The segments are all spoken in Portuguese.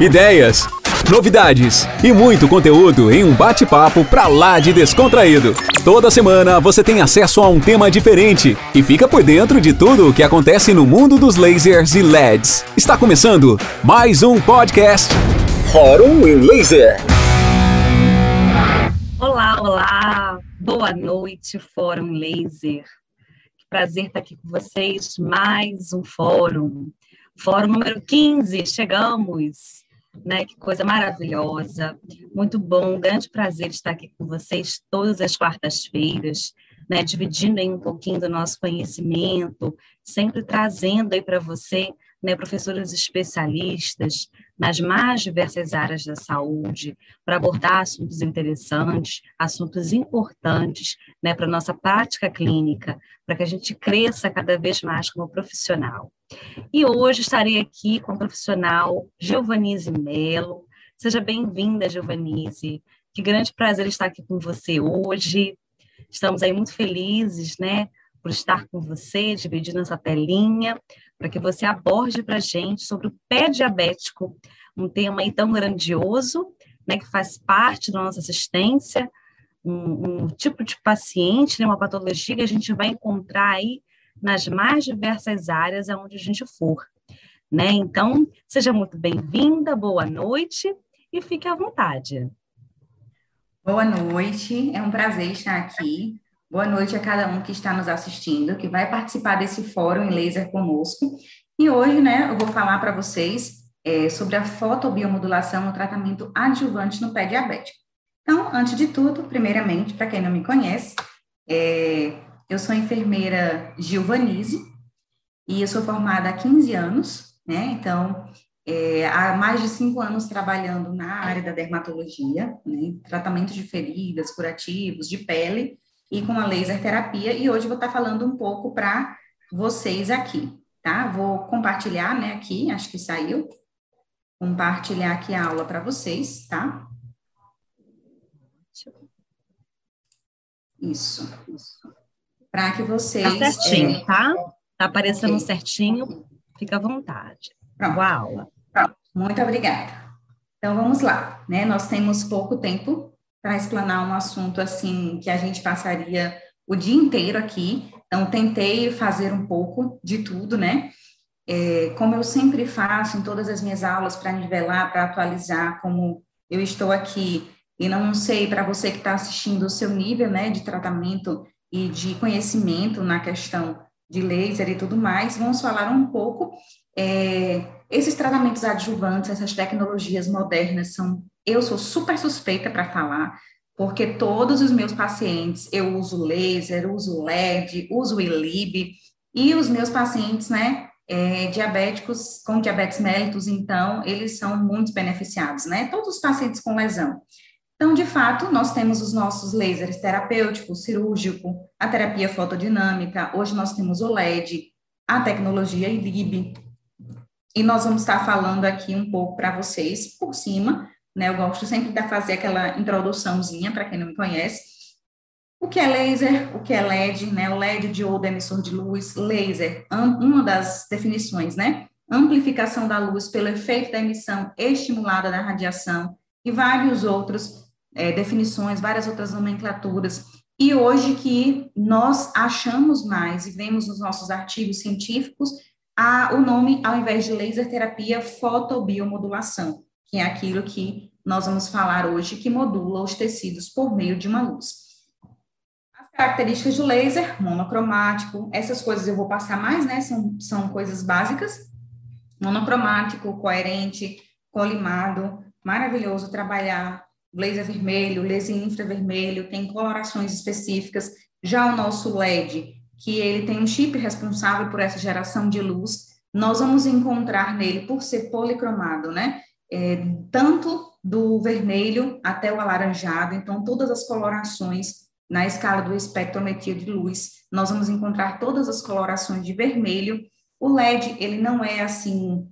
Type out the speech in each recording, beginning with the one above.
ideias, novidades e muito conteúdo em um bate-papo pra lá de descontraído. Toda semana você tem acesso a um tema diferente e fica por dentro de tudo o que acontece no mundo dos lasers e LEDs. Está começando mais um podcast Fórum em Laser. Olá, olá. Boa noite, Fórum Laser. Que prazer estar aqui com vocês. Mais um fórum. Fórum número 15, chegamos né? Que coisa maravilhosa, muito bom, um grande prazer estar aqui com vocês todas as quartas-feiras, né? Dividindo aí um pouquinho do nosso conhecimento, sempre trazendo aí para você, né? Professores especialistas nas mais diversas áreas da saúde, para abordar assuntos interessantes, assuntos importantes, né? Para nossa prática clínica, para que a gente cresça cada vez mais como profissional. E hoje estarei aqui com o profissional Giovanise Melo. Seja bem-vinda, Giovanise. Que grande prazer estar aqui com você hoje. Estamos aí muito felizes, né, por estar com você, dividindo essa telinha, para que você aborde para a gente sobre o pé diabético, um tema aí tão grandioso, né, que faz parte da nossa assistência, um, um tipo de paciente, né, uma patologia que a gente vai encontrar aí nas mais diversas áreas aonde a gente for. Né? Então, seja muito bem-vinda, boa noite e fique à vontade. Boa noite, é um prazer estar aqui. Boa noite a cada um que está nos assistindo, que vai participar desse fórum em laser conosco. E hoje, né, eu vou falar para vocês é, sobre a fotobiomodulação no tratamento adjuvante no pé diabético. Então, antes de tudo, primeiramente, para quem não me conhece, é, eu sou enfermeira Gilvanise e eu sou formada há 15 anos, né? Então, é, há mais de cinco anos trabalhando na área da dermatologia, né? tratamento de feridas, curativos, de pele e com a laser terapia. E hoje vou estar falando um pouco para vocês aqui, tá? Vou compartilhar, né, aqui, acho que saiu. Compartilhar aqui a aula para vocês, tá? Isso. Isso para que vocês. Tá certinho, é... tá? Tá aparecendo okay. certinho, fica à vontade. Pronto. Boa aula. Pronto. Muito obrigada. Então vamos lá, né? Nós temos pouco tempo para explanar um assunto assim que a gente passaria o dia inteiro aqui. Então tentei fazer um pouco de tudo, né? É, como eu sempre faço em todas as minhas aulas para nivelar, para atualizar, como eu estou aqui e não sei para você que está assistindo o seu nível, né, de tratamento e de conhecimento na questão de laser e tudo mais, vamos falar um pouco. É, esses tratamentos adjuvantes, essas tecnologias modernas são. Eu sou super suspeita para falar, porque todos os meus pacientes eu uso laser, uso LED, uso ILIB, e os meus pacientes, né, é, diabéticos com diabetes mellitus, então, eles são muito beneficiados, né? Todos os pacientes com lesão. Então, de fato, nós temos os nossos lasers terapêutico, cirúrgico, a terapia fotodinâmica, hoje nós temos o LED, a tecnologia ILIB, e nós vamos estar falando aqui um pouco para vocês por cima, né? Eu gosto sempre de fazer aquela introduçãozinha para quem não me conhece. O que é laser, o que é LED, né? O LED diodo emissor de luz, laser, uma das definições, né? Amplificação da luz pelo efeito da emissão estimulada da radiação e vários outros é, definições, várias outras nomenclaturas. E hoje que nós achamos mais e vemos nos nossos artigos científicos a, o nome, ao invés de laser terapia, fotobiomodulação, que é aquilo que nós vamos falar hoje, que modula os tecidos por meio de uma luz. As características do laser, monocromático, essas coisas eu vou passar mais, né? São, são coisas básicas. Monocromático, coerente, colimado, maravilhoso trabalhar laser vermelho, laser infravermelho, tem colorações específicas. Já o nosso LED, que ele tem um chip responsável por essa geração de luz, nós vamos encontrar nele, por ser policromado, né? É, tanto do vermelho até o alaranjado, então todas as colorações na escala do espectrometria de luz, nós vamos encontrar todas as colorações de vermelho. O LED, ele não é assim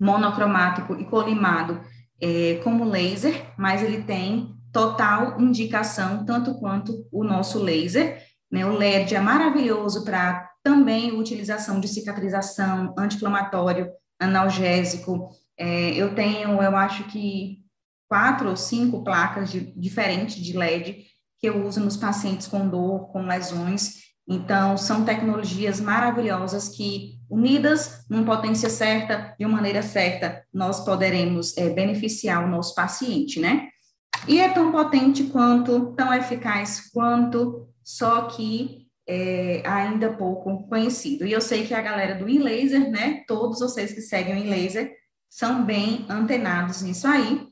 monocromático e colimado, é, como laser, mas ele tem total indicação, tanto quanto o nosso laser. Né? O LED é maravilhoso para também utilização de cicatrização, anti-inflamatório, analgésico, É, eu tenho, eu acho que quatro ou cinco placas de, diferentes de LED que eu uso nos pacientes com dor, com lesões. Então, são tecnologias maravilhosas que, unidas numa potência certa, de uma maneira certa, nós poderemos é, beneficiar o nosso paciente, né? E é tão potente quanto, tão eficaz quanto, só que é, ainda pouco conhecido. E eu sei que a galera do InLaser, né? Todos vocês que seguem o InLaser são bem antenados nisso aí.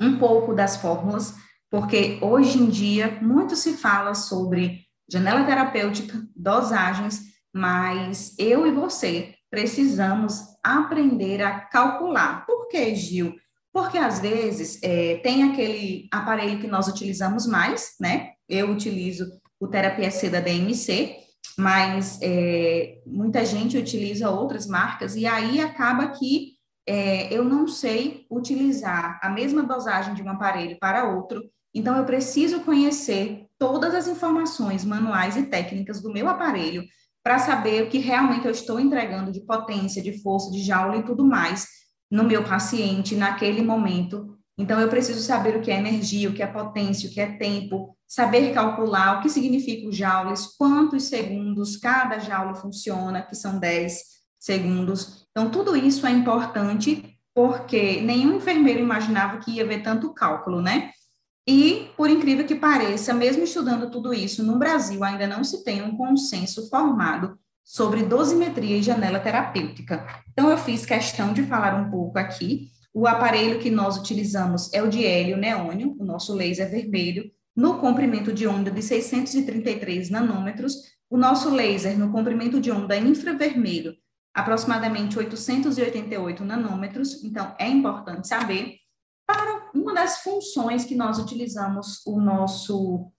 Um pouco das fórmulas, porque hoje em dia muito se fala sobre janela terapêutica, dosagens, mas eu e você precisamos aprender a calcular. Por que, Gil? Porque às vezes é, tem aquele aparelho que nós utilizamos mais, né? Eu utilizo o terapia C da DMC, mas é, muita gente utiliza outras marcas e aí acaba que é, eu não sei utilizar a mesma dosagem de um aparelho para outro, então eu preciso conhecer todas as informações manuais e técnicas do meu aparelho para saber o que realmente eu estou entregando de potência, de força, de joule e tudo mais no meu paciente naquele momento. Então eu preciso saber o que é energia, o que é potência, o que é tempo, saber calcular o que significa os joules, quantos segundos cada joule funciona, que são 10 segundos. Então, tudo isso é importante porque nenhum enfermeiro imaginava que ia ver tanto cálculo, né? E, por incrível que pareça, mesmo estudando tudo isso, no Brasil ainda não se tem um consenso formado sobre dosimetria e janela terapêutica. Então, eu fiz questão de falar um pouco aqui. O aparelho que nós utilizamos é o de hélio neônio, o nosso laser vermelho, no comprimento de onda de 633 nanômetros, o nosso laser no comprimento de onda infravermelho, aproximadamente 888 nanômetros, então é importante saber, para uma das funções que nós utilizamos o nosso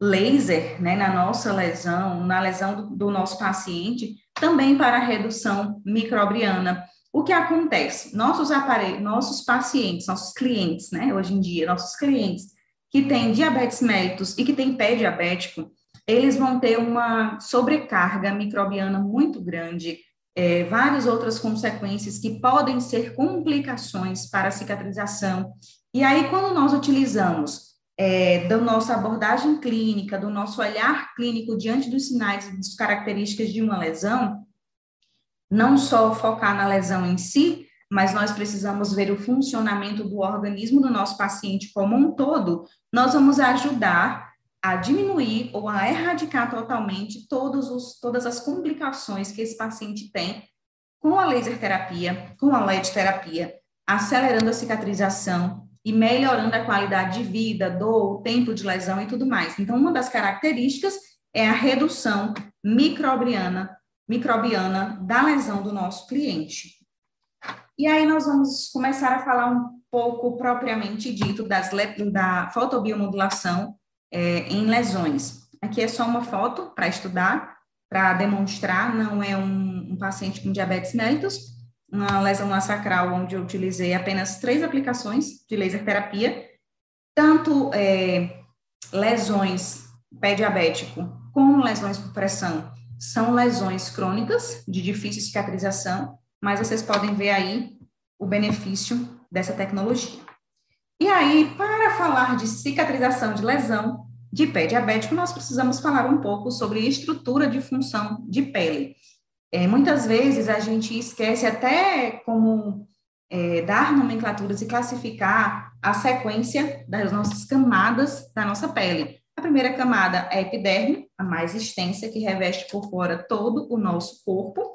laser, né, na nossa lesão, na lesão do, do nosso paciente, também para a redução microbiana. O que acontece? Nossos aparelhos, nossos pacientes, nossos clientes, né, hoje em dia, nossos clientes, que têm diabetes mellitus e que têm pé diabético, eles vão ter uma sobrecarga microbiana muito grande, é, várias outras consequências que podem ser complicações para a cicatrização. E aí, quando nós utilizamos é, da nossa abordagem clínica, do nosso olhar clínico diante dos sinais e das características de uma lesão, não só focar na lesão em si, mas nós precisamos ver o funcionamento do organismo do nosso paciente como um todo, nós vamos ajudar a diminuir ou a erradicar totalmente todos os, todas as complicações que esse paciente tem com a laser terapia, com a LED terapia, acelerando a cicatrização e melhorando a qualidade de vida, dor, tempo de lesão e tudo mais. Então, uma das características é a redução microbiana, microbiana da lesão do nosso cliente. E aí nós vamos começar a falar um pouco propriamente dito das, da fotobiomodulação é, em lesões. Aqui é só uma foto para estudar, para demonstrar, não é um, um, paciente com diabetes mellitus, uma lesão sacral onde eu utilizei apenas três aplicações de laser terapia, tanto é, lesões pé diabético como lesões por pressão são lesões crônicas de difícil cicatrização mas vocês podem ver aí o benefício dessa tecnologia. E aí, para falar de cicatrização de lesão de pé diabético, nós precisamos falar um pouco sobre estrutura de função de pele. É, muitas vezes a gente esquece até como é, dar nomenclaturas e classificar a sequência das nossas camadas da nossa pele. A primeira camada é a epiderme, a mais extensa, que reveste por fora todo o nosso corpo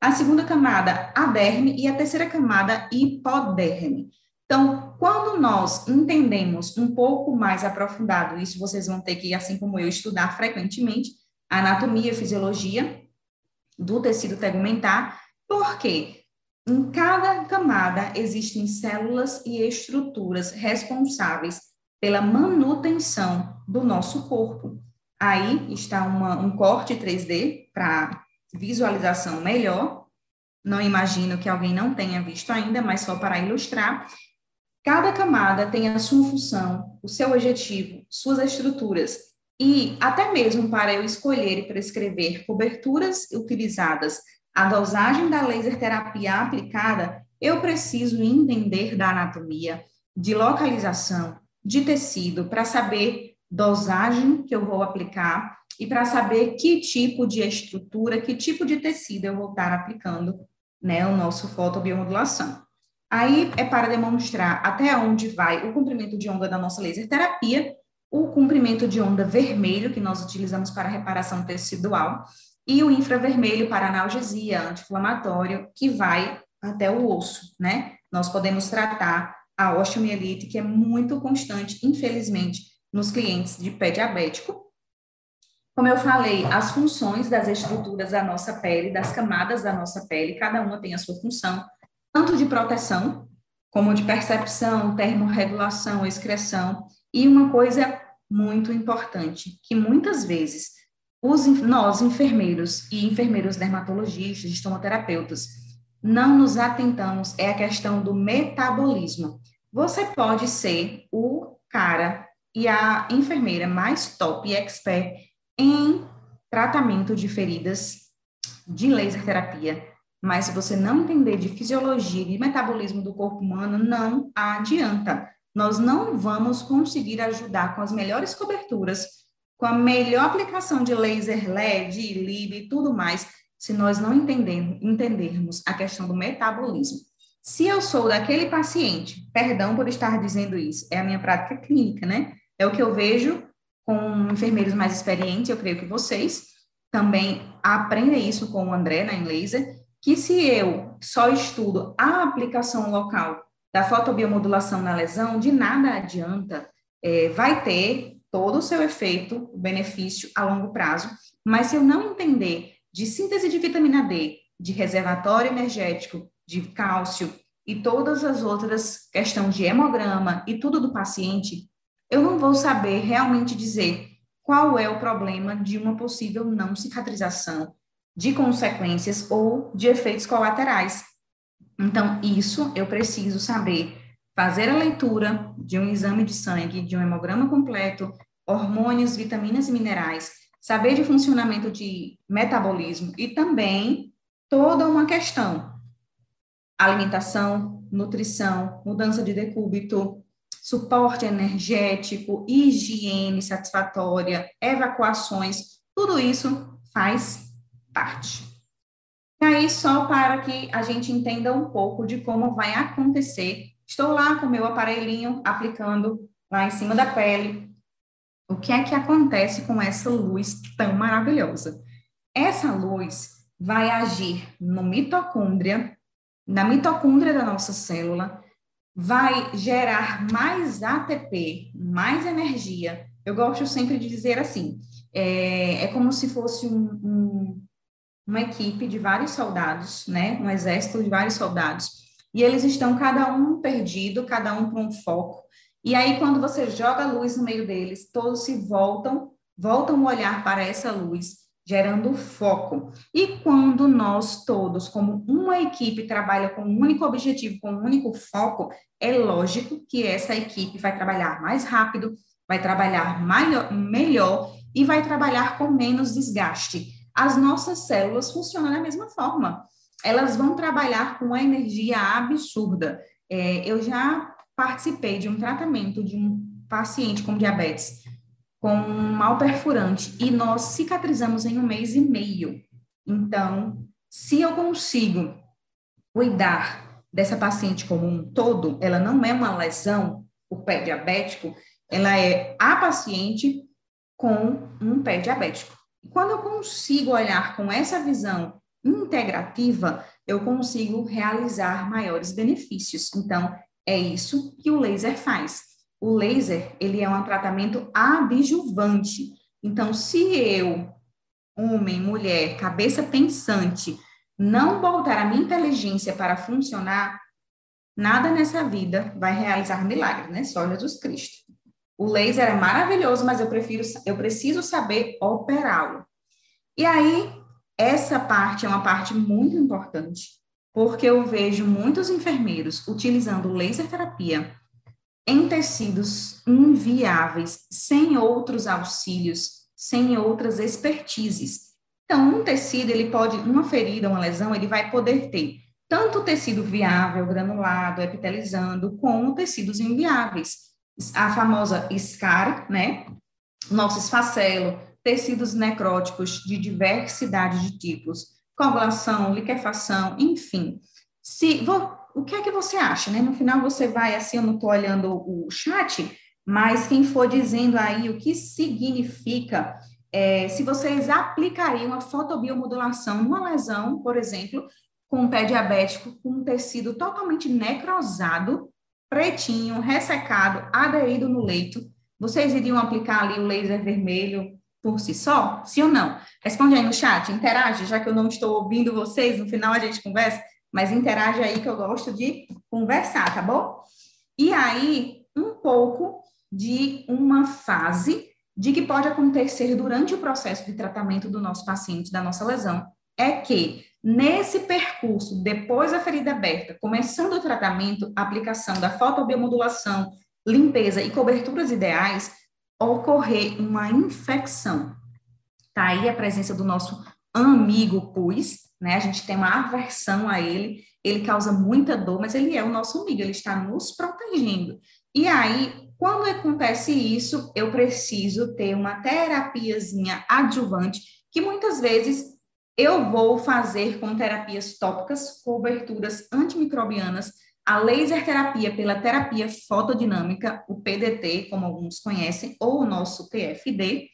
a segunda camada, a derme, e a terceira camada, hipoderme. Então, quando nós entendemos um pouco mais aprofundado, isso vocês vão ter que, assim como eu, estudar frequentemente, anatomia e fisiologia do tecido tegumentar, porque em cada camada existem células e estruturas responsáveis pela manutenção do nosso corpo. Aí está uma, um corte 3D para visualização melhor. Não imagino que alguém não tenha visto ainda, mas só para ilustrar. Cada camada tem a sua função, o seu objetivo, suas estruturas. E até mesmo para eu escolher e prescrever coberturas utilizadas, a dosagem da laser terapia aplicada, eu preciso entender da anatomia, de localização, de tecido, para saber dosagem que eu vou aplicar e para saber que tipo de estrutura, que tipo de tecido eu vou estar aplicando, né, o nosso fotobiomodulação. Aí é para demonstrar até onde vai o comprimento de onda da nossa laser terapia, o comprimento de onda vermelho, que nós utilizamos para reparação tecidual, e o infravermelho para analgesia, anti-inflamatório, que vai até o osso, né? Nós podemos tratar a osteomielite, que é muito constante, infelizmente, nos clientes de pé diabético. Como eu falei, as funções das estruturas da nossa pele, das camadas da nossa pele, cada uma tem a sua função, tanto de proteção, como de percepção, termorregulação, excreção, e uma coisa muito importante, que muitas vezes os, nós, enfermeiros e enfermeiros dermatologistas, estomoterapeutas, não nos atentamos é a questão do metabolismo. Você pode ser o cara e a enfermeira mais top e expert em tratamento de feridas de laser terapia, mas se você não entender de fisiologia e metabolismo do corpo humano, não adianta. Nós não vamos conseguir ajudar com as melhores coberturas, com a melhor aplicação de laser LED, LIB e tudo mais, se nós não entendermos, a questão do metabolismo. Se eu sou daquele paciente, perdão por estar dizendo isso, é a minha prática clínica, né? É o que eu vejo com enfermeiros mais experientes, eu creio que vocês também aprendem isso com o André na laser, que se eu só estudo a aplicação local da fotobiomodulação na lesão, de nada adianta, é, vai ter todo o seu efeito, o benefício a longo prazo, mas se eu não entender de síntese de vitamina D, de reservatório energético, de cálcio e todas as outras questões de hemograma e tudo do paciente, eu não vou saber realmente dizer qual é o problema de uma possível não cicatrização, de consequências ou de efeitos colaterais. Então, isso eu preciso saber fazer a leitura de um exame de sangue, de um hemograma completo, hormônios, vitaminas e minerais, saber de funcionamento de metabolismo e também toda uma questão: alimentação, nutrição, mudança de decúbito, suporte energético, higiene satisfatória, evacuações, tudo isso faz parte. E aí, só para que a gente entenda um pouco de como vai acontecer, estou lá com o meu aparelhinho aplicando lá em cima da pele, o que é que acontece com essa luz tão maravilhosa? Essa luz vai agir no mitocôndria, na mitocôndria da nossa célula, vai gerar mais ATP, mais energia. Eu gosto sempre de dizer assim: é, é como se fosse um, um, uma equipe de vários soldados, né? Um exército de vários soldados. E eles estão cada um perdido, cada um com um foco. E aí, quando você joga a luz no meio deles, todos se voltam, voltam o olhar para essa luz, gerando foco. E quando nós todos, como uma equipe, trabalha com um único objetivo, com um único foco, é lógico que essa equipe vai trabalhar mais rápido, vai trabalhar maior, melhor e vai trabalhar com menos desgaste. As nossas células funcionam da mesma forma. Elas vão trabalhar com uma energia absurda. É, eu já participei de um tratamento de um paciente com diabetes com um mal perfurante e nós cicatrizamos em um mês e meio. Então, se eu consigo cuidar dessa paciente como um todo, ela não é uma lesão, o pé diabético, ela é a paciente com um pé diabético. Quando eu consigo olhar com essa visão integrativa, eu consigo realizar maiores benefícios. Então, é isso que o laser faz. O laser, ele é um tratamento adjuvante. Então, se eu, homem, mulher, cabeça pensante, não botar a minha inteligência para funcionar, nada nessa vida vai realizar milagre, né? Só Jesus Cristo. O laser é maravilhoso, mas eu prefiro, eu preciso saber operá-lo. E aí, essa parte é uma parte muito importante, porque eu vejo muitos enfermeiros utilizando laser terapia em tecidos inviáveis, sem outros auxílios, sem outras expertises. Então, um tecido, ele pode, uma ferida, uma lesão, ele vai poder ter tanto tecido viável, granulado, epitelizando, como tecidos inviáveis. A famosa SCAR, né? Nosso esfacelo, tecidos necróticos de diversidade de tipos, coagulação, liquefação, enfim. Se, vou, o que é que você acha, né? No final você vai, assim, eu não estou olhando o chat, mas quem for dizendo aí o que significa, é, se vocês aplicariam a fotobiomodulação numa lesão, por exemplo, com um pé diabético com um tecido totalmente necrosado, pretinho, ressecado, aderido no leito, vocês iriam aplicar ali o laser vermelho por si só? Sim ou não? Responde aí no chat, interage, já que eu não estou ouvindo vocês, no final a gente conversa, mas interage aí que eu gosto de conversar, tá bom? E aí, um pouco de uma fase de que pode acontecer durante o processo de tratamento do nosso paciente, da nossa lesão, é que nesse percurso, depois da ferida aberta, começando o tratamento, aplicação da fotobiomodulação, limpeza e coberturas ideais, ocorrer uma infecção. Tá aí a presença do nosso amigo pus, né? A gente tem uma aversão a ele, ele causa muita dor, mas ele é o nosso amigo, ele está nos protegendo. E aí, quando acontece isso, eu preciso ter uma terapiazinha adjuvante, que muitas vezes eu vou fazer com terapias tópicas, coberturas antimicrobianas, a laser terapia pela terapia fotodinâmica, o PDT, como alguns conhecem, ou o nosso TFD,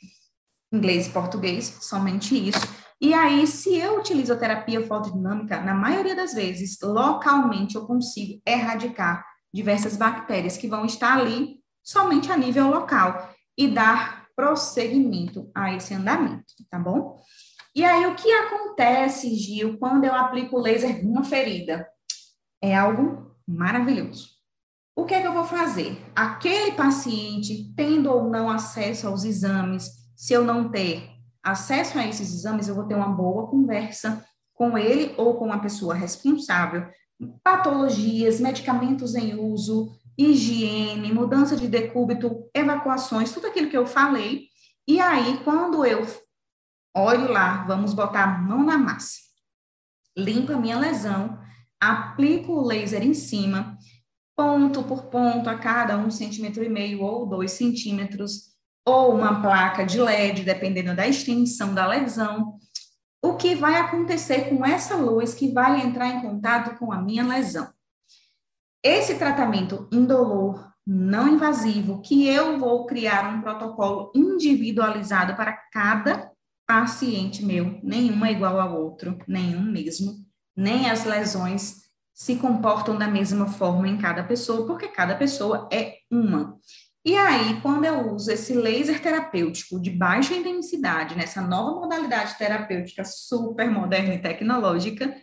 inglês e português, somente isso. E aí, se eu utilizo a terapia fotodinâmica, na maioria das vezes, localmente eu consigo erradicar diversas bactérias que vão estar ali somente a nível local e dar prosseguimento a esse andamento, tá bom? E aí, o que acontece, Gil, quando eu aplico o laser numa ferida? É algo maravilhoso. O que é que eu vou fazer? Aquele paciente, tendo ou não acesso aos exames, se eu não ter acesso a esses exames, eu vou ter uma boa conversa com ele ou com a pessoa responsável. Patologias, medicamentos em uso, higiene, mudança de decúbito, evacuações, tudo aquilo que eu falei. E aí, quando eu olho lá, vamos botar a mão na massa, limpo a minha lesão, aplico o laser em cima, ponto por ponto, a cada um centímetro e meio ou dois centímetros, ou uma placa de LED, dependendo da extensão da lesão. O que vai acontecer com essa luz que vai entrar em contato com a minha lesão? Esse tratamento indolor, não invasivo, que eu vou criar um protocolo individualizado para cada paciente meu, nenhum é igual ao outro, nenhum mesmo nem as lesões se comportam da mesma forma em cada pessoa, porque cada pessoa é uma. E aí, quando eu uso esse laser terapêutico de baixa intensidade, nessa nova modalidade terapêutica super moderna e tecnológica,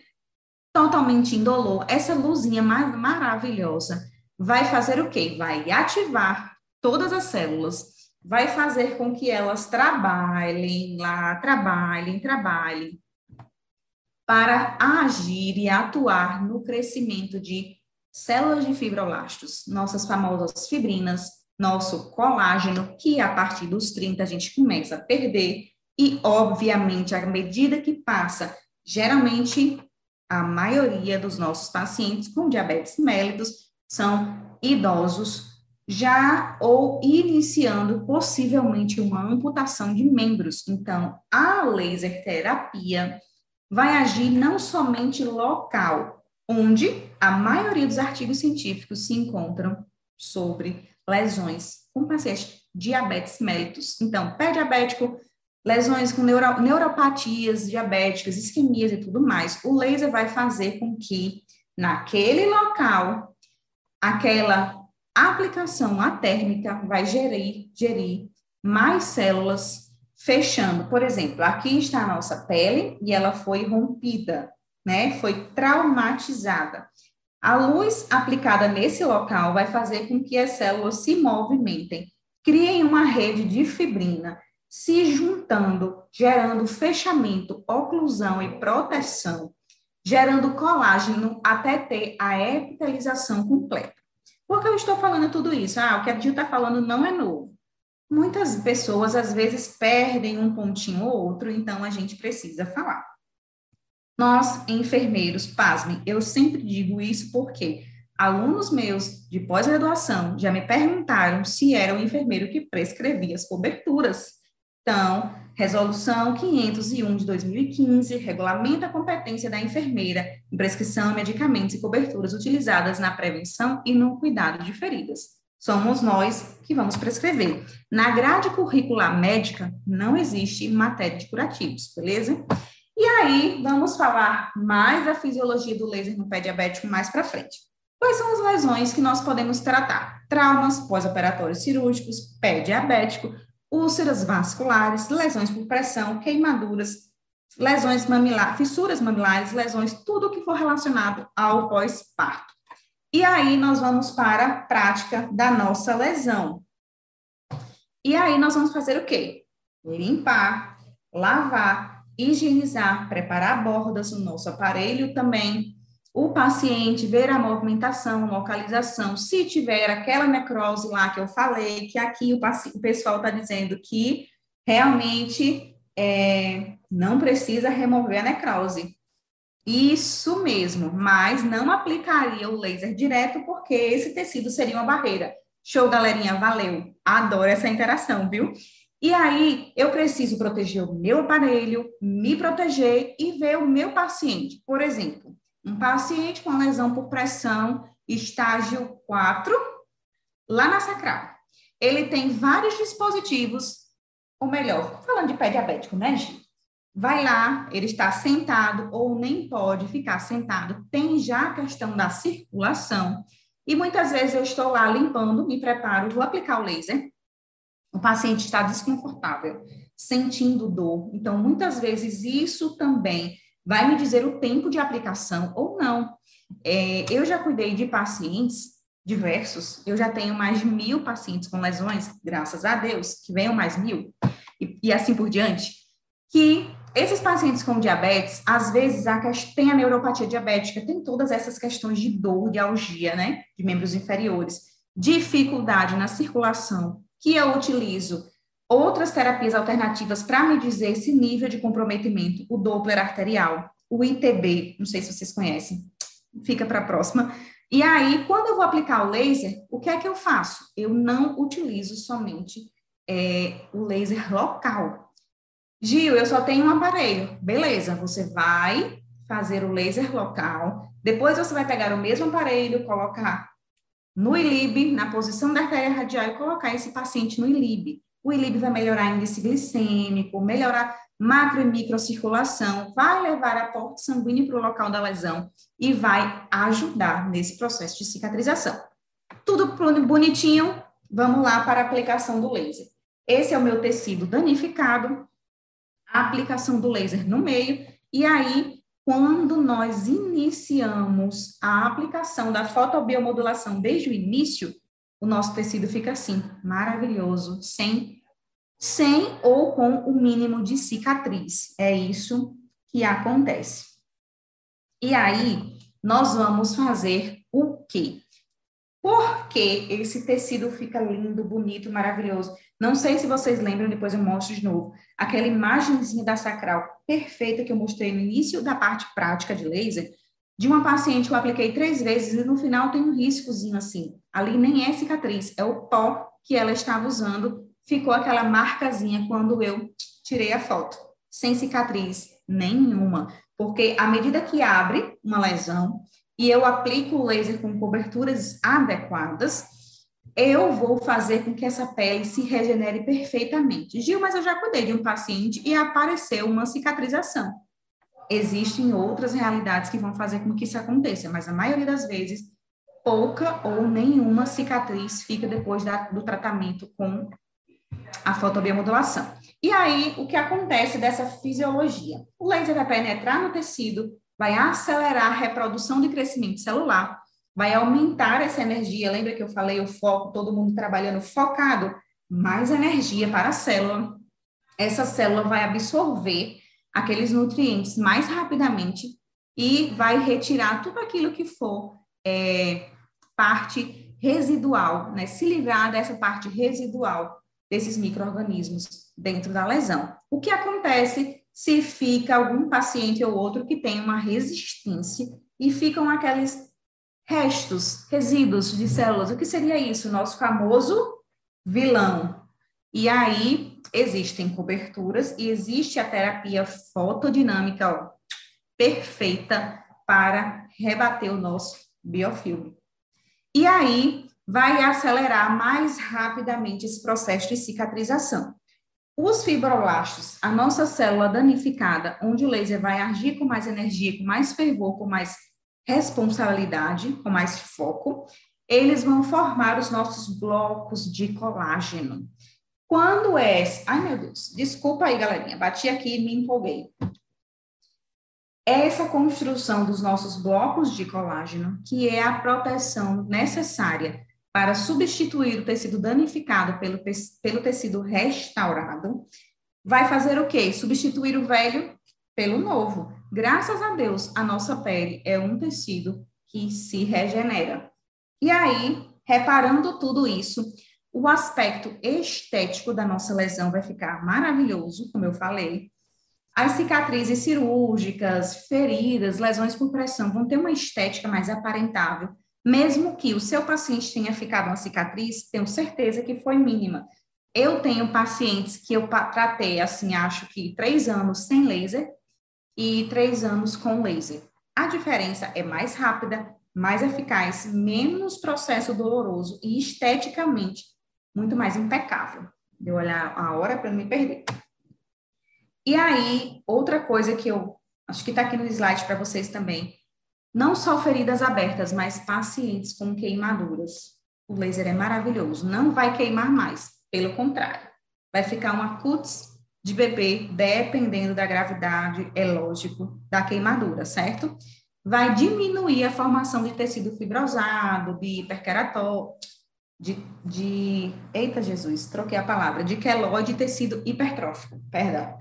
totalmente indolor, essa luzinha maravilhosa vai fazer o quê? Vai ativar todas as células, vai fazer com que elas trabalhem lá, trabalhem, trabalhem, para agir e atuar no crescimento de células de fibroblastos, nossas famosas fibrinas, nosso colágeno, que a partir dos 30 a gente começa a perder, e, obviamente, à medida que passa, geralmente a maioria dos nossos pacientes com diabetes mellitus são idosos já ou iniciando possivelmente uma amputação de membros. Então, a laser terapia vai agir não somente local, onde a maioria dos artigos científicos se encontram sobre lesões com pacientes diabetes mellitus. Então, pé diabético, lesões com neuro, neuropatias diabéticas, isquemias e tudo mais. O laser vai fazer com que naquele local aquela aplicação atérmica vai gerir, gerir mais células fechando. Por exemplo, aqui está a nossa pele e ela foi rompida, né? Foi traumatizada. A luz aplicada nesse local vai fazer com que as células se movimentem, criem uma rede de fibrina, se juntando, gerando fechamento, oclusão e proteção, gerando colágeno até ter a epitelização completa. Por que eu estou falando tudo isso? Ah, o que a Gil está falando não é novo. Muitas pessoas às vezes perdem um pontinho ou outro, então a gente precisa falar. Nós, enfermeiros, pasmem, eu sempre digo isso porque alunos meus de pós-graduação já me perguntaram se era o enfermeiro que prescrevia as coberturas. Então, Resolução 501 de 2015 regulamenta a competência da enfermeira em prescrição, medicamentos e coberturas utilizadas na prevenção e no cuidado de feridas. Somos nós que vamos prescrever. Na grade curricular médica não existe matéria de curativos, beleza? E aí, vamos falar mais da fisiologia do laser no pé diabético mais para frente. Quais são as lesões que nós podemos tratar? Traumas pós-operatórios cirúrgicos, pé diabético, úlceras vasculares, lesões por pressão, queimaduras, lesões mamilares, fissuras mamilares, lesões, tudo que for relacionado ao pós-parto. E aí nós vamos para a prática da nossa lesão. E aí nós vamos fazer o quê? Limpar, lavar, higienizar, preparar bordas no nosso aparelho também, o paciente ver a movimentação, localização, se tiver aquela necrose lá que eu falei, que aqui o, o pessoal está dizendo que realmente é, não precisa remover a necrose. Isso mesmo, mas não aplicaria o laser direto porque esse tecido seria uma barreira. Show, galerinha, valeu. Adoro essa interação, viu? E aí, eu preciso proteger o meu aparelho, me proteger e ver o meu paciente. Por exemplo, um paciente com lesão por pressão, estágio 4, lá na sacral. Ele tem vários dispositivos, ou melhor, falando de pé diabético, né, Gil? Vai lá, ele está sentado ou nem pode ficar sentado, tem já a questão da circulação. E muitas vezes eu estou lá limpando, me preparo, vou aplicar o laser. O paciente está desconfortável, sentindo dor. Então, muitas vezes isso também vai me dizer o tempo de aplicação ou não. É, eu já cuidei de pacientes diversos, eu já tenho mais de mil pacientes com lesões, graças a Deus, que venham mais mil, e, e assim por diante, que esses pacientes com diabetes, às vezes, a, tem a neuropatia diabética, tem todas essas questões de dor, de algia, né, de membros inferiores, dificuldade na circulação, que eu utilizo outras terapias alternativas para me dizer esse nível de comprometimento, o Doppler arterial, o ITB, não sei se vocês conhecem, fica para a próxima. E aí, quando eu vou aplicar o laser, o que é que eu faço? Eu não utilizo somente é, o laser local. Gil, eu só tenho um aparelho. Beleza, você vai fazer o laser local, depois você vai pegar o mesmo aparelho, colocar no ILIB, na posição da artéria radial e colocar esse paciente no ILIB o ILIB vai melhorar índice glicêmico, melhorar macro e microcirculação, vai levar aporte sanguíneo para o local da lesão e vai ajudar nesse processo de cicatrização. Tudo bonitinho, vamos lá para a aplicação do laser. Esse é o meu tecido danificado, a aplicação do laser no meio, e aí, quando nós iniciamos a aplicação da fotobiomodulação desde o início, o nosso tecido fica assim, maravilhoso, sem, sem ou com o mínimo de cicatriz. É isso que acontece. E aí, nós vamos fazer o quê? Por que esse tecido fica lindo, bonito, maravilhoso? Não sei se vocês lembram, depois eu mostro de novo. Aquela imagenzinha da sacral perfeita que eu mostrei no início da parte prática de laser, de uma paciente que eu apliquei três vezes e no final tem um riscozinho assim. Ali nem é cicatriz, é o pó que ela estava usando. Ficou aquela marcazinha quando eu tirei a foto, sem cicatriz nenhuma. Porque à medida que abre uma lesão e eu aplico o laser com coberturas adequadas, eu vou fazer com que essa pele se regenere perfeitamente. Gil, mas eu já cuidei de um paciente e apareceu uma cicatrização existem outras realidades que vão fazer com que isso aconteça, mas a maioria das vezes, pouca ou nenhuma cicatriz fica depois da, do tratamento com a fotobiomodulação. E aí, o que acontece dessa fisiologia? O laser vai penetrar no tecido, vai acelerar a reprodução de crescimento celular, vai aumentar essa energia. Lembra que eu falei o foco, todo mundo trabalhando focado? Mais energia para a célula. Essa célula vai absorver aqueles nutrientes mais rapidamente e vai retirar tudo aquilo que for é, parte residual, né? Se livrar dessa parte residual desses micro-organismos dentro da lesão. O que acontece se fica algum paciente ou outro que tem uma resistência e ficam aqueles restos, resíduos de células. O que seria isso? Nosso famoso vilão. E aí existem coberturas e existe a terapia fotodinâmica ó, perfeita para rebater o nosso biofilme. E aí vai acelerar mais rapidamente esse processo de cicatrização. Os fibroblastos, a nossa célula danificada, onde o laser vai agir com mais energia, com mais fervor, com mais responsabilidade, com mais foco, eles vão formar os nossos blocos de colágeno. Quando é. Ai, meu Deus, desculpa aí, galerinha, bati aqui e me empolguei. Essa construção dos nossos blocos de colágeno, que é a proteção necessária para substituir o tecido danificado pelo, pelo tecido restaurado, vai fazer o quê? Substituir o velho pelo novo. Graças a Deus, a nossa pele é um tecido que se regenera. E aí, reparando tudo isso, o aspecto estético da nossa lesão vai ficar maravilhoso, como eu falei. As cicatrizes cirúrgicas, feridas, lesões por pressão vão ter uma estética mais aparentável, mesmo que o seu paciente tenha ficado uma cicatriz, tenho certeza que foi mínima. Eu tenho pacientes que eu tratei, assim, acho que três anos sem laser, e três anos com laser. A diferença é mais rápida, mais eficaz, menos processo doloroso e esteticamente muito mais impecável. De olhar a hora para não me perder. E aí, outra coisa que eu acho que está aqui no slide para vocês também, não só feridas abertas, mas pacientes com queimaduras. O laser é maravilhoso, não vai queimar mais, pelo contrário, vai ficar uma cutis de bebê, dependendo da gravidade, é lógico, da queimadura, certo? Vai diminuir a formação de tecido fibrosado, de hiperqueratóide, de, de, eita Jesus, troquei a palavra, de queloide tecido hipertrófico, perdão.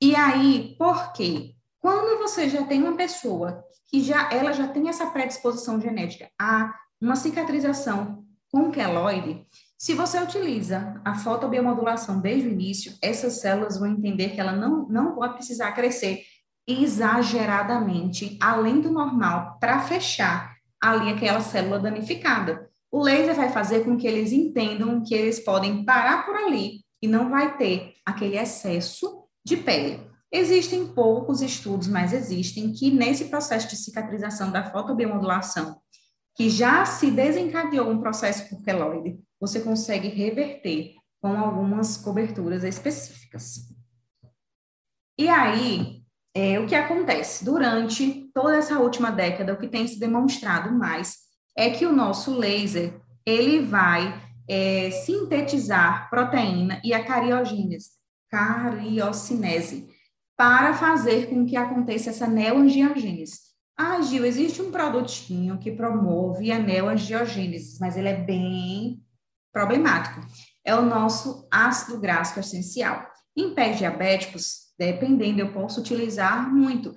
E aí, por quê? Quando você já tem uma pessoa que já, ela já tem essa predisposição genética a uma cicatrização com queloide, se você utiliza a fotobiomodulação desde o início, essas células vão entender que ela não, não vai precisar crescer exageradamente, além do normal, para fechar ali aquela célula danificada. O laser vai fazer com que eles entendam que eles podem parar por ali e não vai ter aquele excesso de pele. Existem poucos estudos, mas existem, que nesse processo de cicatrização da fotobiomodulação, que já se desencadeou um processo por queloide, você consegue reverter com algumas coberturas específicas. E aí, é, o que acontece? Durante toda essa última década, o que tem se demonstrado mais é que o nosso laser, ele vai é, sintetizar proteína e a cariogênese, cariocinese, para fazer com que aconteça essa neoangiogênese. Ah, Gil, existe um produtinho que promove a neoangiogênese, mas ele é bem problemático. É o nosso ácido graxo essencial. Em pés diabéticos, dependendo, eu posso utilizar muito.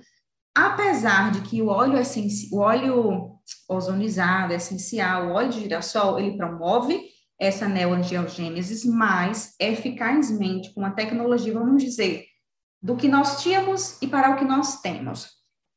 Apesar de que o óleo, o óleo ozonizado, essencial, o óleo de girassol, ele promove essa neoangiogênese mais eficazmente com a tecnologia, vamos dizer, do que nós tínhamos e para o que nós temos.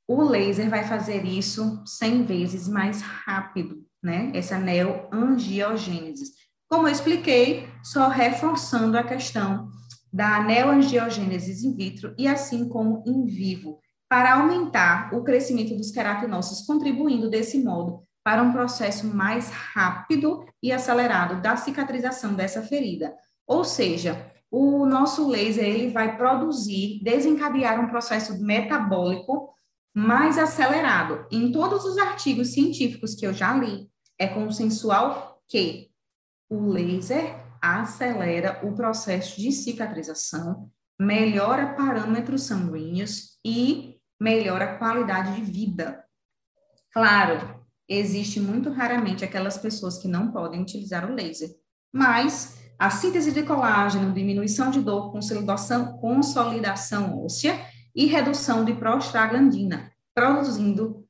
O laser vai fazer isso 100 vezes mais rápido, né? Essa neoangiogênese. Como eu expliquei, só reforçando a questão da neoangiogênese in vitro e assim como in vivo, para aumentar o crescimento dos queratinócitos, contribuindo desse modo para um processo mais rápido e acelerado da cicatrização dessa ferida. Ou seja, o nosso laser ele vai produzir, desencadear um processo metabólico mais acelerado. Em todos os artigos científicos que eu já li, é consensual que o laser acelera o processo de cicatrização, melhora parâmetros sanguíneos e melhora a qualidade de vida. Claro, existe muito raramente aquelas pessoas que não podem utilizar o laser, mas a síntese de colágeno, diminuição de dor, consolidação, consolidação óssea e redução de prostaglandina, produzindo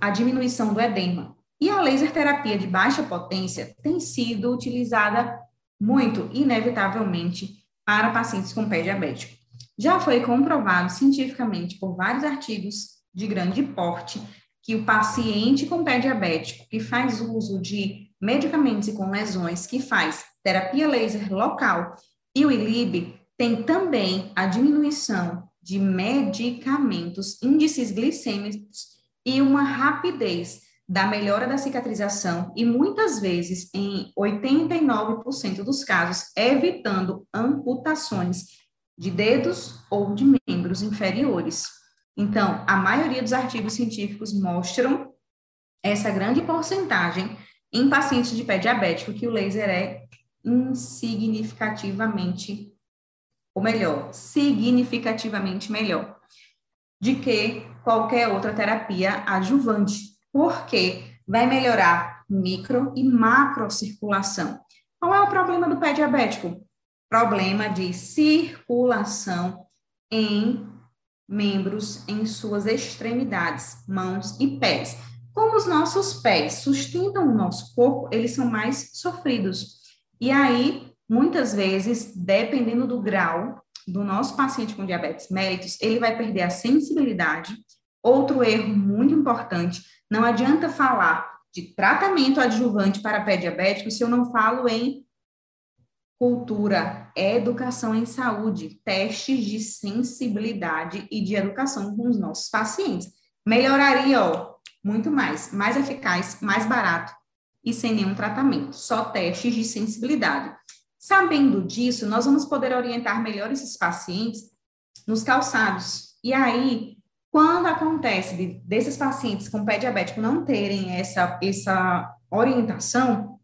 a diminuição do edema, e a laser terapia de baixa potência tem sido utilizada muito, inevitavelmente, para pacientes com pé diabético. Já foi comprovado cientificamente por vários artigos de grande porte que o paciente com pé diabético que faz uso de medicamentos e com lesões, que faz terapia laser local e o ILIB, tem também a diminuição de medicamentos, índices glicêmicos e uma rapidez da melhora da cicatrização e muitas vezes, em 89% dos casos, evitando amputações de dedos ou de membros inferiores. Então, a maioria dos artigos científicos mostram essa grande porcentagem em pacientes de pé diabético que o laser é insignificativamente, ou melhor, significativamente melhor, de que qualquer outra terapia adjuvante porque vai melhorar micro e macro circulação. Qual é o problema do pé diabético? Problema de circulação em membros em suas extremidades, mãos e pés. Como os nossos pés sustentam o nosso corpo, eles são mais sofridos. E aí, muitas vezes, dependendo do grau do nosso paciente com diabetes mellitus, ele vai perder a sensibilidade. Outro erro muito importante, não adianta falar de tratamento adjuvante para pé diabético se eu não falo em cultura, educação em saúde, testes de sensibilidade e de educação com os nossos pacientes. Melhoraria, ó, muito mais, mais eficaz, mais barato e sem nenhum tratamento, só testes de sensibilidade. Sabendo disso, nós vamos poder orientar melhor esses pacientes nos calçados. E aí, quando acontece de, desses pacientes com pé diabético não terem essa, essa orientação,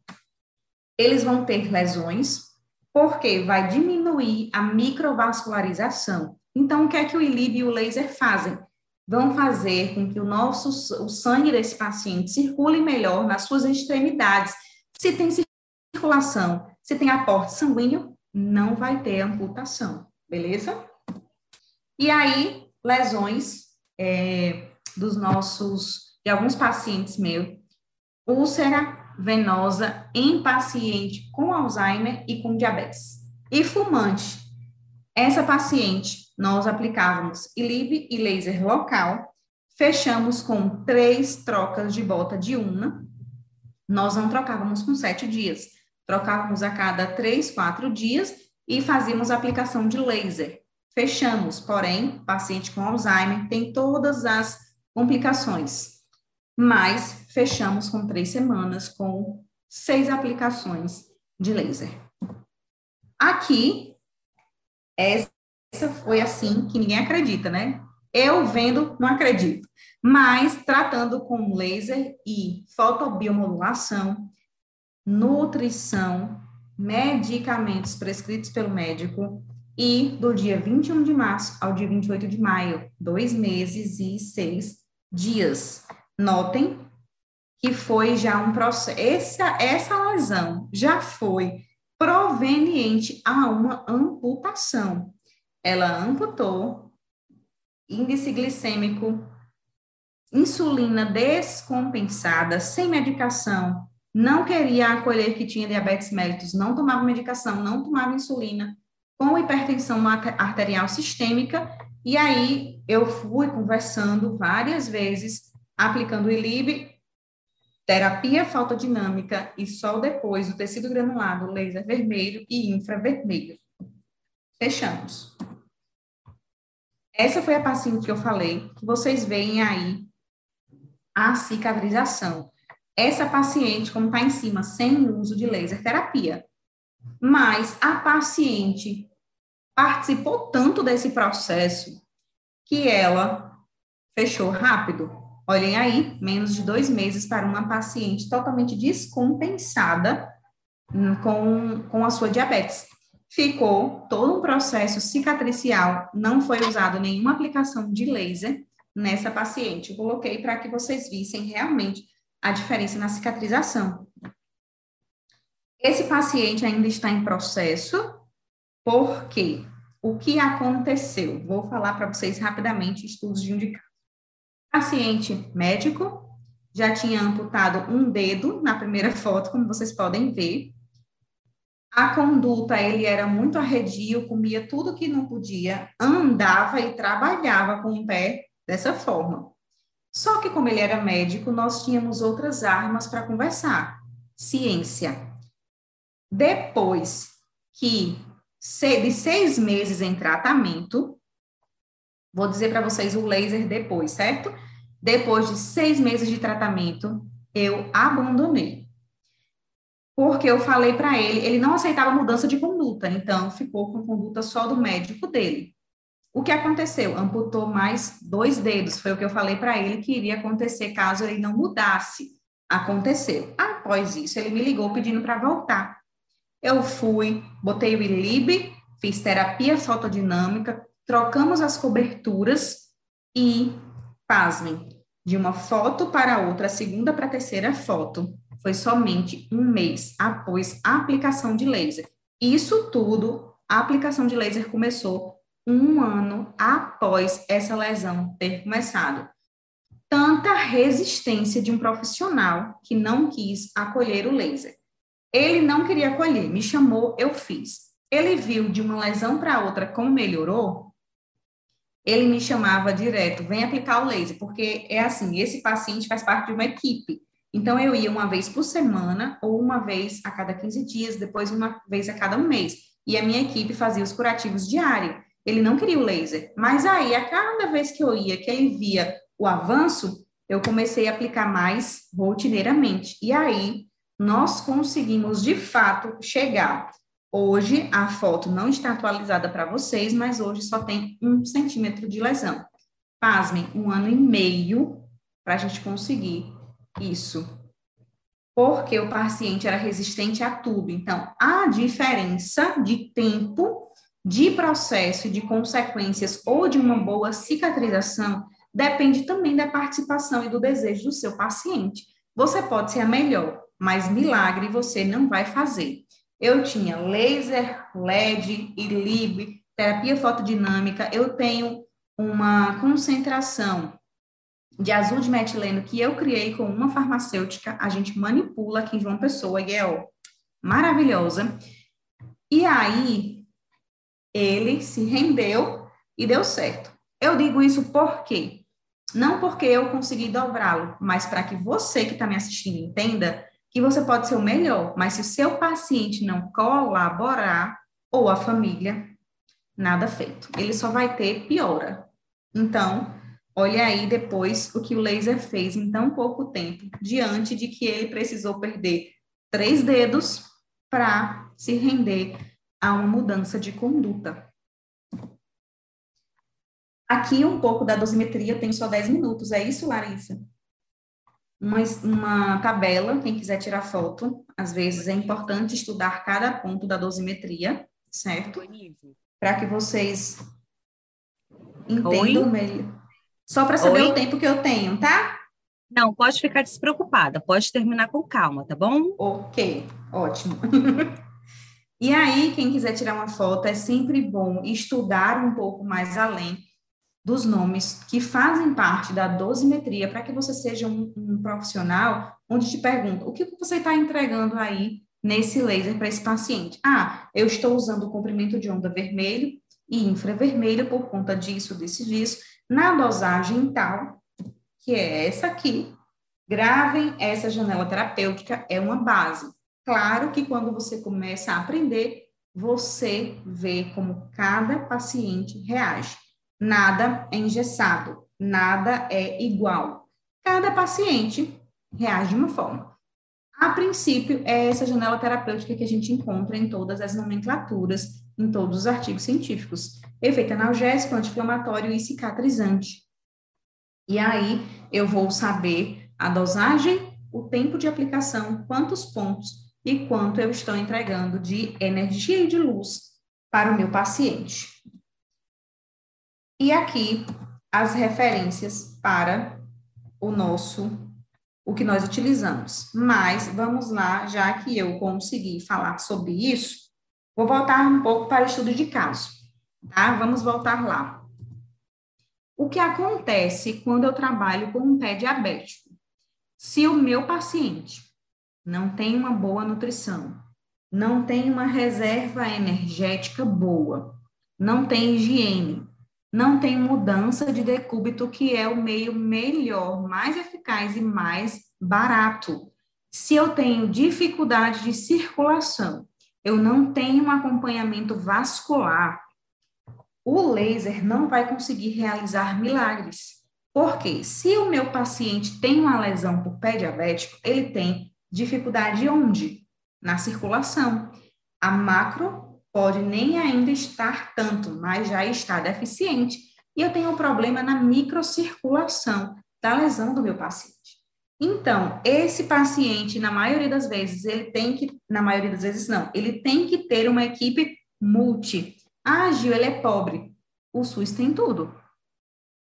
eles vão ter lesões, porque vai diminuir a microvascularização. Então, o que é que o ILIB e o laser fazem? Vão fazer com que o nosso o sangue desse paciente circule melhor nas suas extremidades. Se tem circulação, se tem aporte sanguíneo, não vai ter amputação, beleza? E aí, lesões é, dos nossos, de alguns pacientes meus, úlcera venosa em paciente com Alzheimer e com diabetes. E fumante. Essa paciente, nós aplicávamos ILIB e laser local, fechamos com três trocas de bota de una. Nós não trocávamos com sete dias, trocávamos a cada três, quatro dias e fazíamos aplicação de laser. Fechamos, porém, paciente com Alzheimer tem todas as complicações, mas fechamos com três semanas com seis aplicações de laser. Aqui, essa foi assim que ninguém acredita, né? Eu vendo, não acredito. Mas tratando com laser e fotobiomodulação, nutrição, medicamentos prescritos pelo médico, e do dia 21 de março ao dia 28 de maio, dois meses e seis dias. Notem que foi já um processo, essa, essa lesão já foi proveniente a uma amputação. Ela amputou, índice glicêmico, insulina descompensada, sem medicação, não queria acolher que tinha diabetes mellitus, não tomava medicação, não tomava insulina, com hipertensão arterial sistêmica, e aí eu fui conversando várias vezes, aplicando o ILIB, terapia fotodinâmica e só depois o tecido granulado, laser vermelho e infravermelho. Fechamos. Essa foi a paciente que eu falei, que vocês veem aí a cicatrização. Essa paciente, como está em cima, sem uso de laser terapia. Mas a paciente participou tanto desse processo que ela fechou rápido. Olhem aí, menos de dois meses para uma paciente totalmente descompensada hum, com, com a sua diabetes. Ficou todo um processo cicatricial, não foi usado nenhuma aplicação de laser nessa paciente. Eu coloquei para que vocês vissem realmente a diferença na cicatrização. Esse paciente ainda está em processo porque o que aconteceu? Vou falar para vocês rapidamente estudos de cada. Paciente médico já tinha amputado um dedo na primeira foto, como vocês podem ver. A conduta, ele era muito arredio, comia tudo que não podia, andava e trabalhava com o pé dessa forma. Só que, como ele era médico, nós tínhamos outras armas para conversar. Ciência. Depois que de seis meses em tratamento, vou dizer para vocês o laser depois, certo? Depois de seis meses de tratamento, eu abandonei. Porque eu falei para ele, ele não aceitava mudança de conduta, então ficou com conduta só do médico dele. O que aconteceu? Amputou mais dois dedos, foi o que eu falei para ele que iria acontecer caso ele não mudasse. Aconteceu. Após isso, ele me ligou pedindo para voltar. Eu fui, botei o ILIB, fiz terapia fotodinâmica, trocamos as coberturas e, pasmem, de uma foto para outra, segunda para terceira foto, foi somente um mês após a aplicação de laser. Isso tudo, a aplicação de laser começou um ano após essa lesão ter começado. Tanta resistência de um profissional que não quis acolher o laser. Ele não queria acolher, me chamou, eu fiz. Ele viu de uma lesão para outra como melhorou, ele me chamava direto, vem aplicar o laser, porque é assim, esse paciente faz parte de uma equipe. Então, eu ia uma vez por semana, ou uma vez a cada 15 dias, depois uma vez a cada um mês. E a minha equipe fazia os curativos diários. Ele não queria o laser. Mas aí, a cada vez que eu ia, que ele via o avanço, eu comecei a aplicar mais rotineiramente. E aí, nós conseguimos, de fato, chegar Hoje a foto não está atualizada para vocês, mas hoje só tem um centímetro de lesão. Pasmem, um ano e meio para a gente conseguir isso. Porque o paciente era resistente a tudo. Então, a diferença de tempo, de processo e de consequências ou de uma boa cicatrização depende também da participação e do desejo do seu paciente. Você pode ser a melhor, mas milagre você não vai fazer. Eu tinha laser, LED e LIB, terapia fotodinâmica. Eu tenho uma concentração de azul de metileno que eu criei com uma farmacêutica. A gente manipula aqui em João Pessoa e é ó, maravilhosa. E aí, ele se rendeu e deu certo. Eu digo isso por quê? Não porque eu consegui dobrá-lo, mas para que você que está me assistindo entenda que você pode ser o melhor, mas se o seu paciente não colaborar, ou a família, nada feito. Ele só vai ter piora. Então, olha aí depois o que o laser fez em tão pouco tempo, diante de que ele precisou perder três dedos para se render a uma mudança de conduta. Aqui um pouco da dosimetria, tem só 10 minutos, é isso, Larissa? uma, uma tabela, quem quiser tirar foto, às vezes é importante estudar cada ponto da dosimetria, certo? Para que vocês entendam melhor. Só para saber Oi? o tempo que eu tenho, tá? Não, pode ficar despreocupada, pode terminar com calma, tá bom? Ok, ótimo. e aí, quem quiser tirar uma foto, é sempre bom estudar um pouco mais além dos nomes que fazem parte da dosimetria para que você seja um, um, profissional onde te pergunta o que você está entregando aí nesse laser para esse paciente. Ah, eu estou usando o comprimento de onda vermelho e infravermelho por conta disso, disso, disso, na dosagem tal, que é essa aqui. Gravem essa janela terapêutica, é uma base. Claro que quando você começa a aprender, você vê como cada paciente reage. Nada é engessado, nada é igual. Cada paciente reage de uma forma. A princípio, é essa janela terapêutica que a gente encontra em todas as nomenclaturas, em todos os artigos científicos. Efeito analgésico, anti-inflamatório e cicatrizante. E aí, eu vou saber a dosagem, o tempo de aplicação, quantos pontos e quanto eu estou entregando de energia e de luz para o meu paciente. E aqui as referências para o nosso o que nós utilizamos. Mas vamos lá, já que eu consegui falar sobre isso, vou voltar um pouco para o estudo de caso, tá? Vamos voltar lá. O que acontece quando eu trabalho com um pé diabético? Se o meu paciente não tem uma boa nutrição, não tem uma reserva energética boa, não tem higiene, não tem mudança de decúbito, que é o meio melhor, mais eficaz e mais barato. Se eu tenho dificuldade de circulação, eu não tenho um acompanhamento vascular, o laser não vai conseguir realizar milagres. Porque se o meu paciente tem uma lesão por pé diabético, ele tem dificuldade onde? Na circulação. A macro pode nem ainda estar tanto, mas já está deficiente. E eu tenho um problema na microcirculação da lesão do meu paciente. Então, esse paciente, na maioria das vezes, ele tem que, na maioria das vezes não, ele tem que ter uma equipe multi. Ah, Gil, ele é pobre. O SUS tem tudo.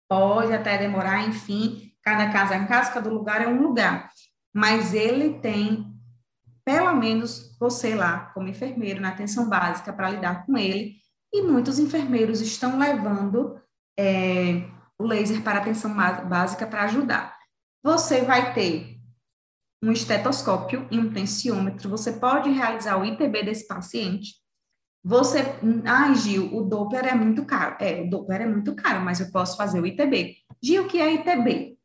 Pode até demorar, enfim, cada casa em casa, cada lugar é um lugar. Mas ele tem, pelo menos, você lá, como enfermeiro, na atenção básica, para lidar com ele. E muitos enfermeiros estão levando é, o laser para atenção básica para ajudar. Você vai ter um estetoscópio e um tensiômetro. Você pode realizar o ITB desse paciente. Você, ah, Gil, o Doppler é muito caro. É, o Doppler é muito caro, mas eu posso fazer o ITB. Gil, o que é ITB?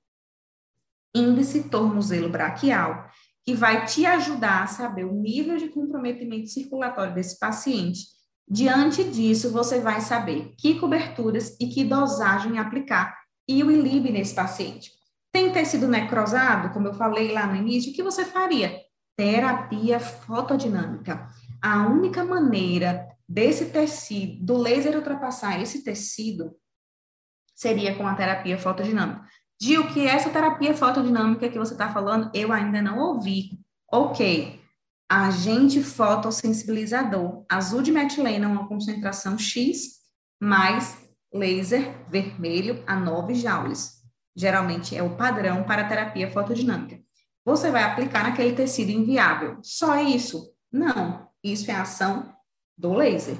Índice tornozelo braquial, que vai te ajudar a saber o nível de comprometimento circulatório desse paciente. Diante disso, você vai saber que coberturas e que dosagem aplicar e o ILIB nesse paciente. Tem tecido necrosado, como eu falei lá no início, o que você faria? Terapia fotodinâmica. A única maneira desse tecido, do laser ultrapassar esse tecido, seria com a terapia fotodinâmica. Gil, que essa terapia fotodinâmica que você está falando, eu ainda não ouvi. Ok, agente fotossensibilizador, azul de metilena, uma concentração X, mais laser vermelho a 9 joules geralmente é o padrão para a terapia fotodinâmica. Você vai aplicar naquele tecido inviável. Só isso? Não, isso é a ação do laser.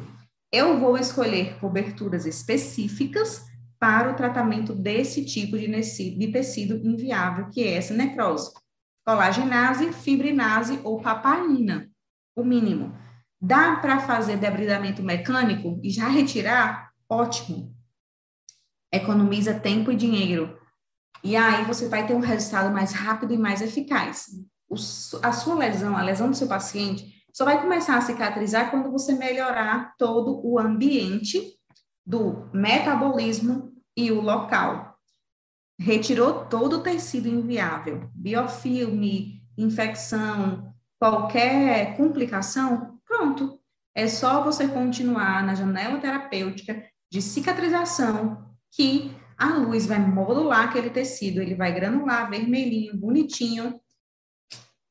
Eu vou escolher coberturas específicas para o tratamento desse tipo de tecido inviável, que é essa necrose. Colagenase, fibrinase ou papaina, o mínimo. Dá para fazer debridamento mecânico e já retirar? Ótimo. Economiza tempo e dinheiro. E aí você vai ter um resultado mais rápido e mais eficaz. O, a sua lesão, a lesão do seu paciente, só vai começar a cicatrizar quando você melhorar todo o ambiente do metabolismo e o local. Retirou todo o tecido inviável, biofilme, infecção, qualquer complicação, pronto. É só você continuar na janela terapêutica de cicatrização que a luz vai modular aquele tecido, ele vai granular vermelhinho, bonitinho,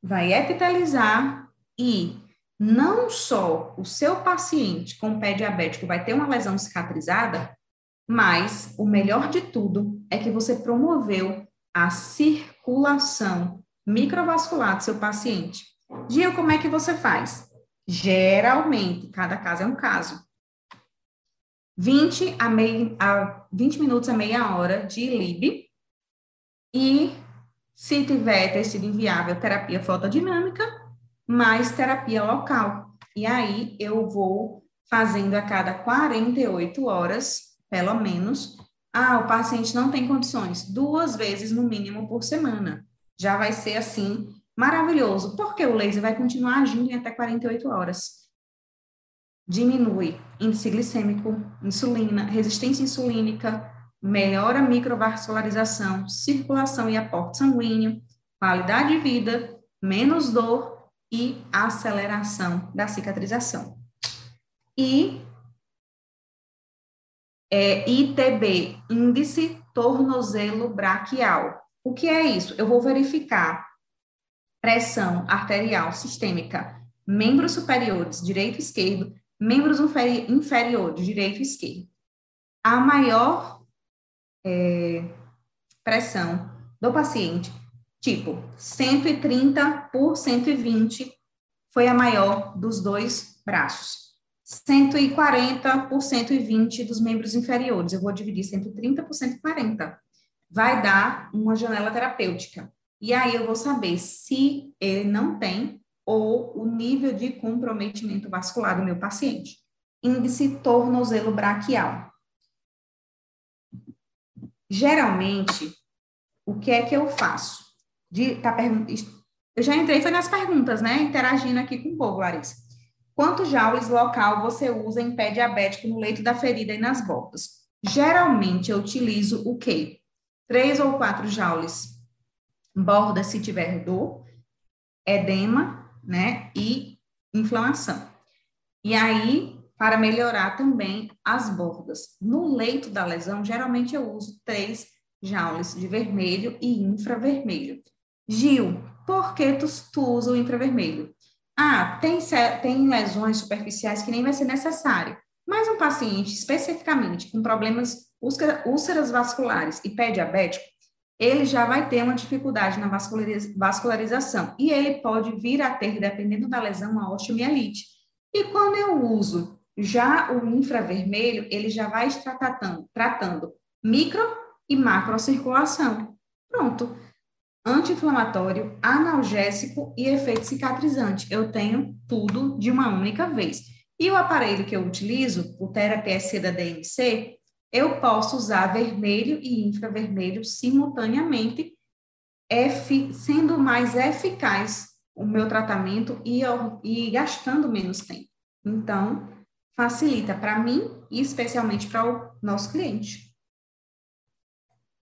vai epitalizar e não só o seu paciente com pé diabético vai ter uma lesão cicatrizada, mas o melhor de tudo é que você promoveu a circulação microvascular do seu paciente. Gil, como é que você faz? Geralmente, cada caso é um caso. 20 a, meia, a 20 minutos a meia hora de LIB e, se tiver tecido inviável, terapia fotodinâmica, mais terapia local. E aí eu vou fazendo a cada 48 horas, pelo menos. Ah, o paciente não tem condições, duas vezes no mínimo por semana. Já vai ser assim maravilhoso, porque o laser vai continuar agindo em até 48 horas diminui índice glicêmico, insulina, resistência insulínica, melhora a microvascularização, circulação e aporte sanguíneo, qualidade de vida, menos dor e aceleração da cicatrização. E é, ITB, índice tornozelo braquial. O que é isso? Eu vou verificar pressão arterial sistêmica, membros superiores, direito e esquerdo, membros inferiores, direito e esquerdo. A maior é, pressão do paciente, tipo 130 por 120, foi a maior dos dois braços. 140 por 120 dos membros inferiores. Eu vou dividir 130 por 140. Vai dar uma janela terapêutica. E aí eu vou saber se ele não tem ou o nível de comprometimento vascular do meu paciente. Índice tornozelo braquial. Geralmente, o que é que eu faço? De, tá eu já entrei foi nas perguntas, né? Interagindo aqui com o povo, Larissa. Quantos joules local você usa em pé diabético no leito da ferida e nas bordas? Geralmente eu utilizo o quê? Três ou quatro joules borda se tiver dor, edema, né? E inflamação. E aí, para melhorar também as bordas. No leito da lesão, geralmente eu uso três joules de vermelho e infravermelho. Gil, por que tu, tu usa o infravermelho? Ah, tem, tem lesões superficiais que nem vai ser necessário. Mas um paciente especificamente com problemas úlceras vasculares e pé diabético, ele já vai ter uma dificuldade na vascularização e ele pode vir a ter, dependendo da lesão, uma osteomielite. E quando eu uso já o infravermelho, ele já vai estar tratando, tratando micro e macrocirculação. Pronto anti-inflamatório, analgésico e efeito cicatrizante. Eu tenho tudo de uma única vez. E o aparelho que eu utilizo, o TeraPSC da DMC, eu posso usar vermelho e infravermelho simultaneamente, sendo mais eficaz o meu tratamento e, e gastando menos tempo. Então, facilita para mim e especialmente para o nosso cliente.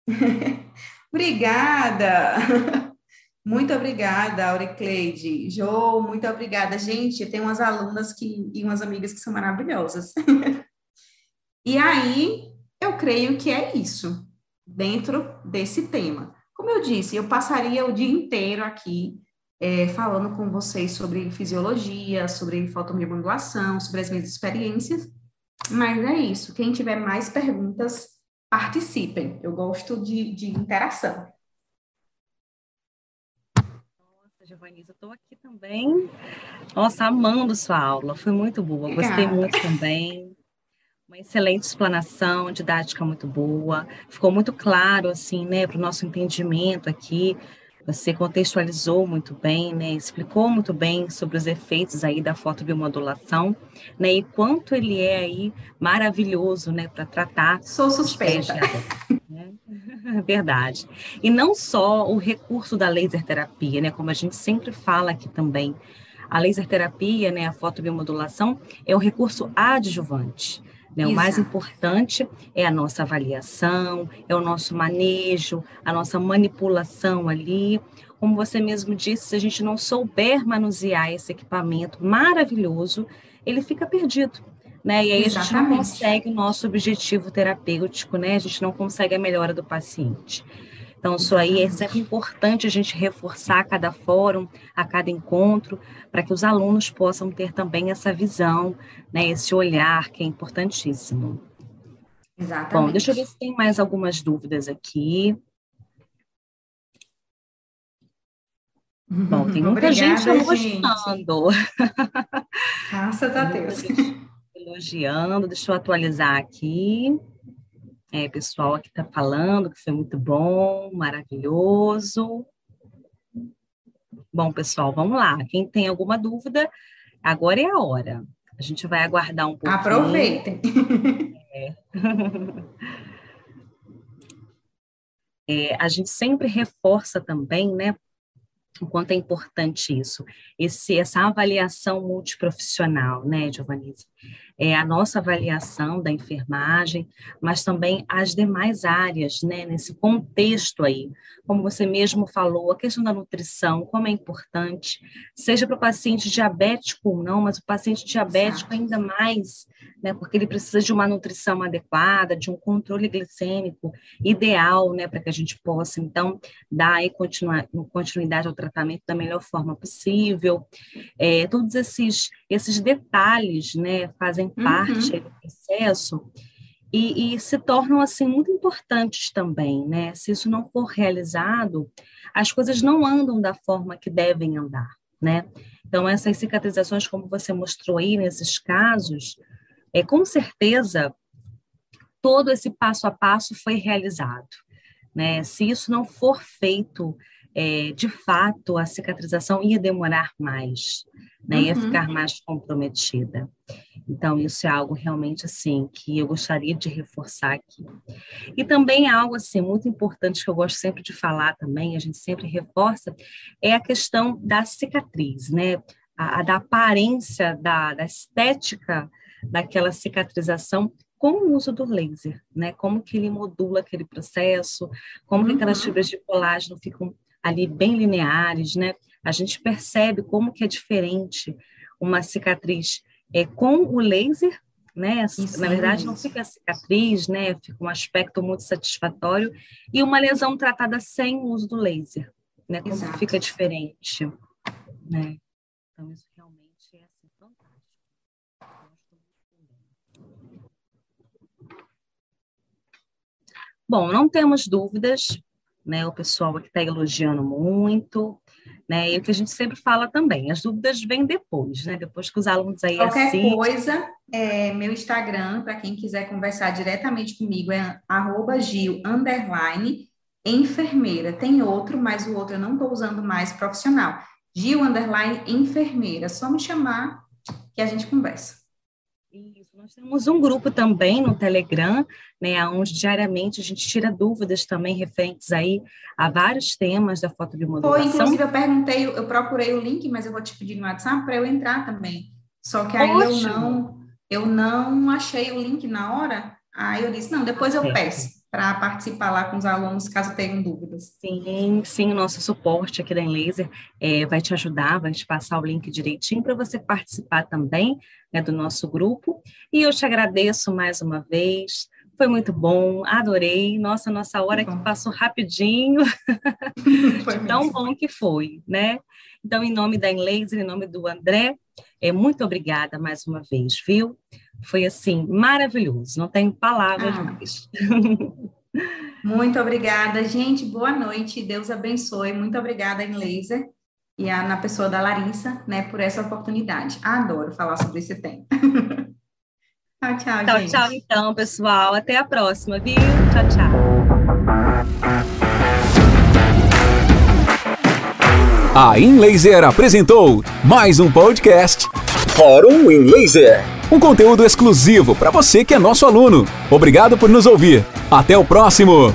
Obrigada! Muito obrigada, Auricleide. Jo, muito obrigada. Gente, tem umas alunas que, e umas amigas que são maravilhosas. e aí, eu creio que é isso, dentro desse tema. Como eu disse, eu passaria o dia inteiro aqui é, falando com vocês sobre fisiologia, sobre fotomiomodulação, sobre as minhas experiências, mas é isso. Quem tiver mais perguntas, participem. Eu gosto de, de interação. Nossa, Giovanisa, eu estou aqui também. Nossa, amando sua aula. Foi muito boa. Gostei muito também. Uma excelente explanação, didática muito boa. Ficou muito claro, assim, né, para o nosso entendimento aqui você contextualizou muito bem, né, explicou muito bem sobre os efeitos aí da fotobiomodulação, né, e quanto ele é aí maravilhoso, né, para tratar. Sou suspeita. Né? Verdade. E não só o recurso da laser terapia, né, como a gente sempre fala aqui também, a laser terapia, né, a fotobiomodulação é um recurso adjuvante. Né? O mais importante é a nossa avaliação, é o nosso manejo, a nossa manipulação ali. Como você mesmo disse, se a gente não souber manusear esse equipamento maravilhoso, ele fica perdido. Né? E aí Exatamente. a gente não consegue o nosso objetivo terapêutico, né? A gente não consegue a melhora do paciente. Então, isso aí é sempre importante a gente reforçar a cada fórum, a cada encontro, para que os alunos possam ter também essa visão, né, esse olhar que é importantíssimo. Exatamente. Bom, deixa eu ver se tem mais algumas dúvidas aqui. Bom, tem muita Obrigada, gente elogiando. Graças a Deus. Elogiando, deixa eu atualizar aqui é, pessoal aqui está falando que foi muito bom, maravilhoso. Bom, pessoal, vamos lá. Quem tem alguma dúvida, agora é a hora. A gente vai aguardar um pouquinho. Aproveitem. É. É, a gente sempre reforça também, né, o quanto é importante isso, esse, essa avaliação multiprofissional, né, Giovanni? É, a nossa avaliação da enfermagem, mas também as demais áreas, né, nesse contexto aí. Como você mesmo falou, a questão da nutrição, como é importante, seja para o paciente diabético ou não, mas o paciente diabético Exato. ainda mais, né, porque ele precisa de uma nutrição adequada, de um controle glicêmico ideal, né, para que a gente possa, então, dar aí continuidade ao tratamento da melhor forma possível. É, todos esses, esses detalhes, né, fazem fazem parte uhum. do processo e, e, se tornam assim muito importantes também, né? Se isso não for realizado, as coisas não andam da forma que devem andar, né? Então essas cicatrizações, como você mostrou aí nesses casos, é com certeza todo esse passo a passo foi realizado, né? Se isso não for feito é, de fato, a cicatrização ia demorar mais, né? Ia uhum. ficar mais comprometida. Então, isso é algo realmente assim que eu gostaria de reforçar aqui. E também algo assim muito importante que eu gosto sempre de falar também, a gente sempre reforça, é a questão da cicatriz, né? A, a da aparência, da, da estética daquela cicatrização com o uso do laser, né? Como que ele modula aquele processo, como uhum. que aquelas uhum. fibras de colágeno ficam ali bem lineares, né? A gente percebe como que é diferente uma cicatriz é, com o laser, né? Isso, Na verdade, não fica a cicatriz, né? Fica um aspecto muito satisfatório e uma lesão tratada sem o uso do laser, né? Como Exato. fica diferente, né? Então isso realmente é assim, fantástico. Bom, não temos dúvidas, né? O pessoal aqui está elogiando muito né? E o que a gente sempre fala também, as dúvidas vêm depois, né? Depois que os alunos aí Qualquer assim... coisa, é, meu Instagram, para quem quiser conversar diretamente comigo, é arroba Gil, underline, enfermeira. Tem outro, mas o outro eu não estou usando mais profissional. Gil, underline, enfermeira. Só me chamar que a gente conversa. Nós temos um grupo também no Telegram, né, onde diariamente a gente tira dúvidas também referentes aí a vários temas da fotobiomodulação. Foi, inclusive eu perguntei, eu procurei o link, mas eu vou te pedir no WhatsApp para eu entrar também. Só que aí Ótimo. eu não, eu não achei o link na hora, aí eu disse, não, depois eu peço para participar lá com os alunos, caso tenham dúvidas. Sim, sim, o nosso suporte aqui da Enlaser é, vai te ajudar, vai te passar o link direitinho para você participar também né, do nosso grupo. E eu te agradeço mais uma vez. Foi muito bom, adorei. Nossa, nossa hora que passou rapidinho. Foi tão bom que foi, né? Então, em nome da Enlaser, em nome do André, é, muito obrigada mais uma vez, viu? Foi assim, maravilhoso, não tenho palavras ah. mais. Muito obrigada, gente. Boa noite, Deus abençoe. Muito obrigada, em laser e a, na pessoa da Larissa, né, por essa oportunidade. Adoro falar sobre esse tema. tchau, tchau, tchau, gente. Tchau, então, pessoal. Até a próxima, viu? Tchau, tchau. A InLaser apresentou mais um podcast Fórum InLaser um conteúdo exclusivo para você que é nosso aluno. Obrigado por nos ouvir. Até o próximo!